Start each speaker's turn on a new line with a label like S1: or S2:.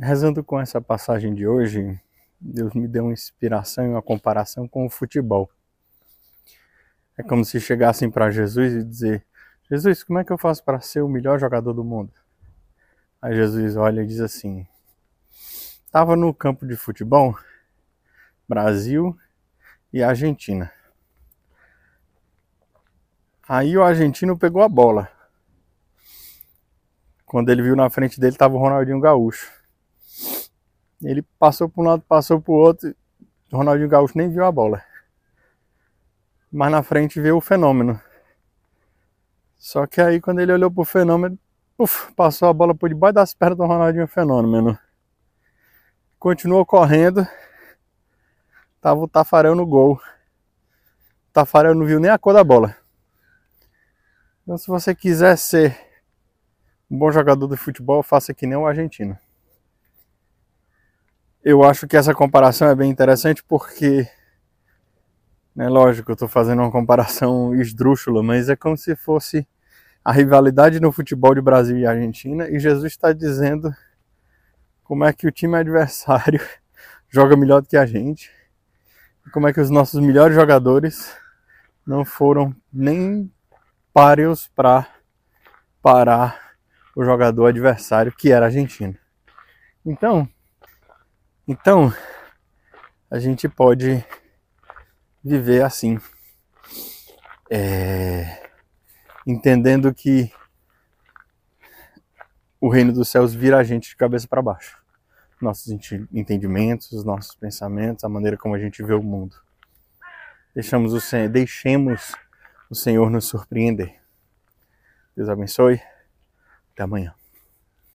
S1: rezando com essa passagem de hoje, Deus me deu uma inspiração e uma comparação com o futebol. É como se chegassem para Jesus e dizer: Jesus, como é que eu faço para ser o melhor jogador do mundo? Aí Jesus olha e diz assim: Estava no campo de futebol, Brasil e Argentina. Aí o argentino pegou a bola. Quando ele viu na frente dele estava o Ronaldinho Gaúcho. Ele passou para um lado, passou para o outro. O Ronaldinho Gaúcho nem viu a bola. Mas na frente veio o fenômeno. Só que aí quando ele olhou pro fenômeno, uf, passou a bola por debaixo das pernas do Ronaldinho Fenômeno. Continuou correndo. Tava o Tafarel no gol. O Tafarel não viu nem a cor da bola. Então se você quiser ser um bom jogador de futebol, faça que nem o argentino. Eu acho que essa comparação é bem interessante porque, né, lógico, eu estou fazendo uma comparação esdrúxula, mas é como se fosse a rivalidade no futebol de Brasil e Argentina e Jesus está dizendo como é que o time adversário joga melhor do que a gente como é que os nossos melhores jogadores não foram nem páreos para parar o jogador adversário que era argentino. Então, então, a gente pode viver assim, é, entendendo que o reino dos céus vira a gente de cabeça para baixo. Nossos entendimentos, nossos pensamentos, a maneira como a gente vê o mundo. Deixamos o, deixemos o Senhor nos surpreender. Deus abençoe. Até amanhã.